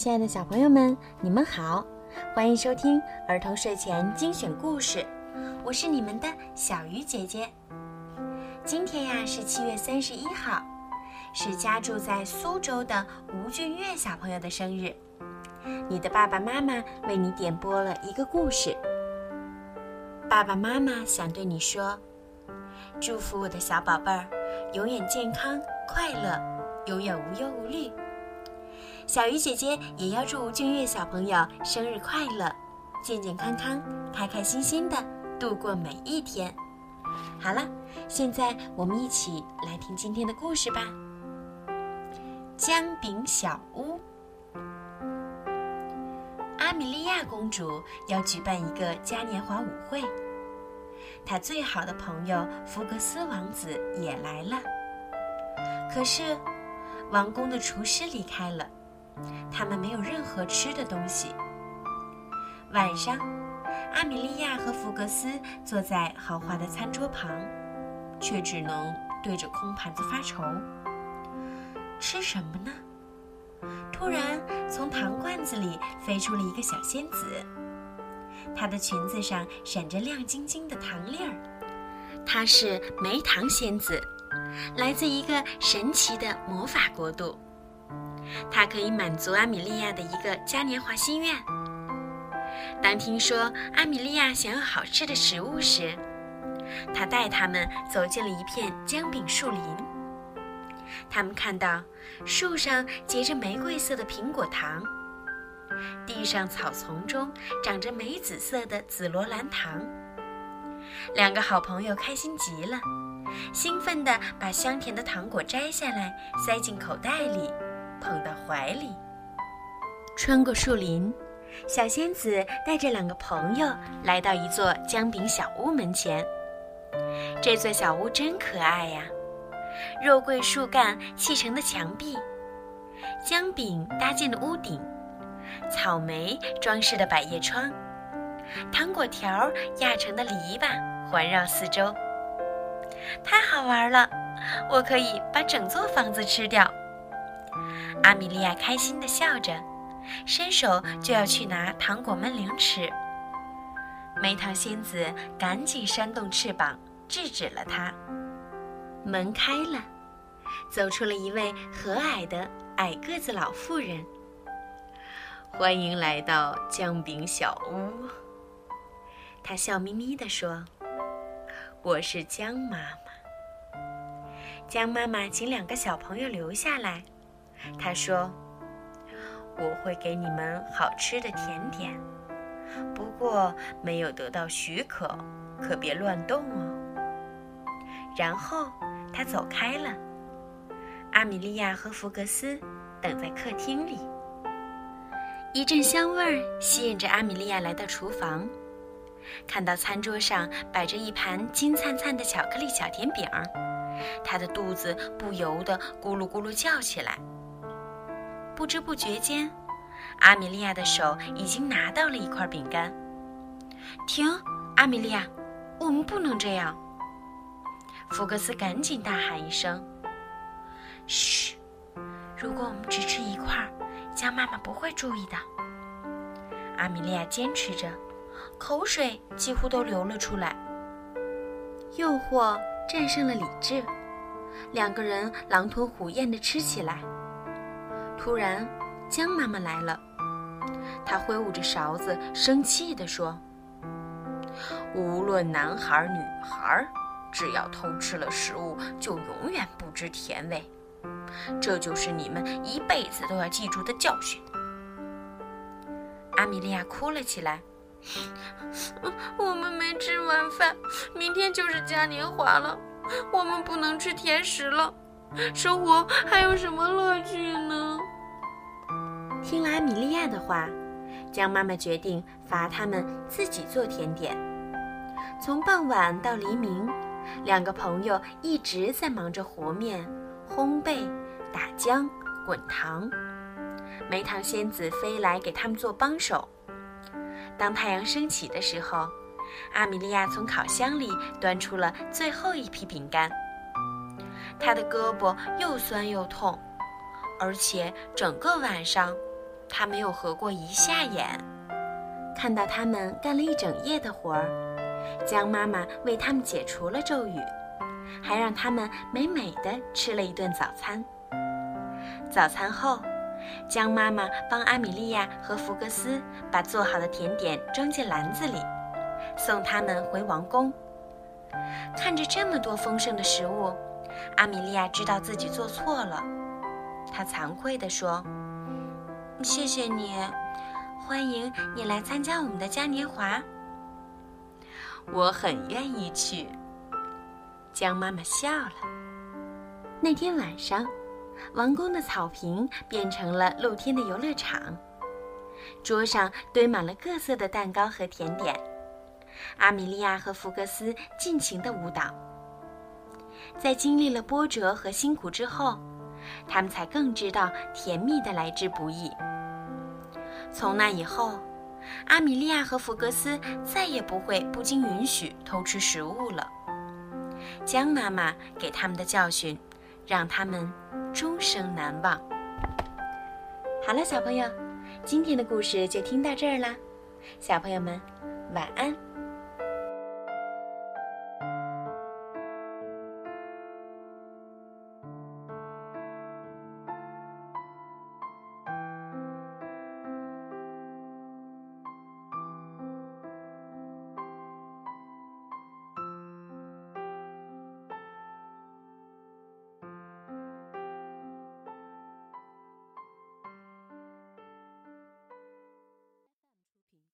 亲爱的小朋友们，你们好，欢迎收听儿童睡前精选故事，我是你们的小鱼姐姐。今天呀是七月三十一号，是家住在苏州的吴俊岳小朋友的生日。你的爸爸妈妈为你点播了一个故事。爸爸妈妈想对你说：祝福我的小宝贝儿，永远健康快乐，永远无忧无虑。小鱼姐姐也要祝吴俊岳小朋友生日快乐，健健康康、开开心心的度过每一天。好了，现在我们一起来听今天的故事吧。姜饼小屋，阿米莉亚公主要举办一个嘉年华舞会，她最好的朋友福格斯王子也来了。可是，王宫的厨师离开了。他们没有任何吃的东西。晚上，阿米莉亚和福格斯坐在豪华的餐桌旁，却只能对着空盘子发愁。吃什么呢？突然，从糖罐子里飞出了一个小仙子，她的裙子上闪着亮晶晶的糖粒儿。她是梅糖仙子，来自一个神奇的魔法国度。它可以满足阿米莉亚的一个嘉年华心愿。当听说阿米莉亚想要好吃的食物时，他带他们走进了一片姜饼树林。他们看到树上结着玫瑰色的苹果糖，地上草丛中长着梅紫色的紫罗兰糖。两个好朋友开心极了，兴奋地把香甜的糖果摘下来，塞进口袋里。捧到怀里，穿过树林，小仙子带着两个朋友来到一座姜饼小屋门前。这座小屋真可爱呀！肉桂树干砌成的墙壁，姜饼搭建的屋顶，草莓装饰的百叶窗，糖果条压成的篱笆环绕四周。太好玩了！我可以把整座房子吃掉。阿米莉亚开心地笑着，伸手就要去拿糖果闷铃吃。梅糖仙子赶紧扇动翅膀制止了她。门开了，走出了一位和蔼的矮个子老妇人。欢迎来到姜饼小屋，她笑眯眯地说：“我是姜妈妈。”姜妈妈请两个小朋友留下来。他说：“我会给你们好吃的甜点，不过没有得到许可，可别乱动哦。”然后他走开了。阿米莉亚和福格斯等在客厅里。一阵香味儿吸引着阿米莉亚来到厨房，看到餐桌上摆着一盘金灿灿的巧克力小甜饼，她的肚子不由得咕噜咕噜叫起来。不知不觉间，阿米莉亚的手已经拿到了一块饼干。停，阿米莉亚，我们不能这样。福克斯赶紧大喊一声：“嘘！如果我们只吃一块，姜妈妈不会注意的。”阿米莉亚坚持着，口水几乎都流了出来。诱惑战胜了理智，两个人狼吞虎咽地吃起来。突然，江妈妈来了。她挥舞着勺子，生气地说：“无论男孩女孩，只要偷吃了食物，就永远不知甜味。这就是你们一辈子都要记住的教训。”阿米莉亚哭了起来：“ 我们没吃晚饭，明天就是嘉年华了，我们不能吃甜食了。生活还有什么乐趣呢？”听了阿米莉亚的话，姜妈妈决定罚他们自己做甜点。从傍晚到黎明，两个朋友一直在忙着和面、烘焙、打浆、滚糖。梅糖仙子飞来给他们做帮手。当太阳升起的时候，阿米莉亚从烤箱里端出了最后一批饼干。他的胳膊又酸又痛，而且整个晚上。他没有合过一下眼。看到他们干了一整夜的活儿，江妈妈为他们解除了咒语，还让他们美美的吃了一顿早餐。早餐后，江妈妈帮阿米莉亚和福格斯把做好的甜点装进篮子里，送他们回王宫。看着这么多丰盛的食物，阿米莉亚知道自己做错了，她惭愧地说：“谢谢你，欢迎你来参加我们的嘉年华。我很愿意去。”江妈妈笑了。那天晚上，王宫的草坪变成了露天的游乐场，桌上堆满了各色的蛋糕和甜点。阿米莉亚和福格斯尽情的舞蹈。在经历了波折和辛苦之后，他们才更知道甜蜜的来之不易。从那以后，阿米莉亚和福格斯再也不会不经允许偷吃食物了。江妈妈给他们的教训，让他们终生难忘。好了，小朋友，今天的故事就听到这儿啦，小朋友们，晚安。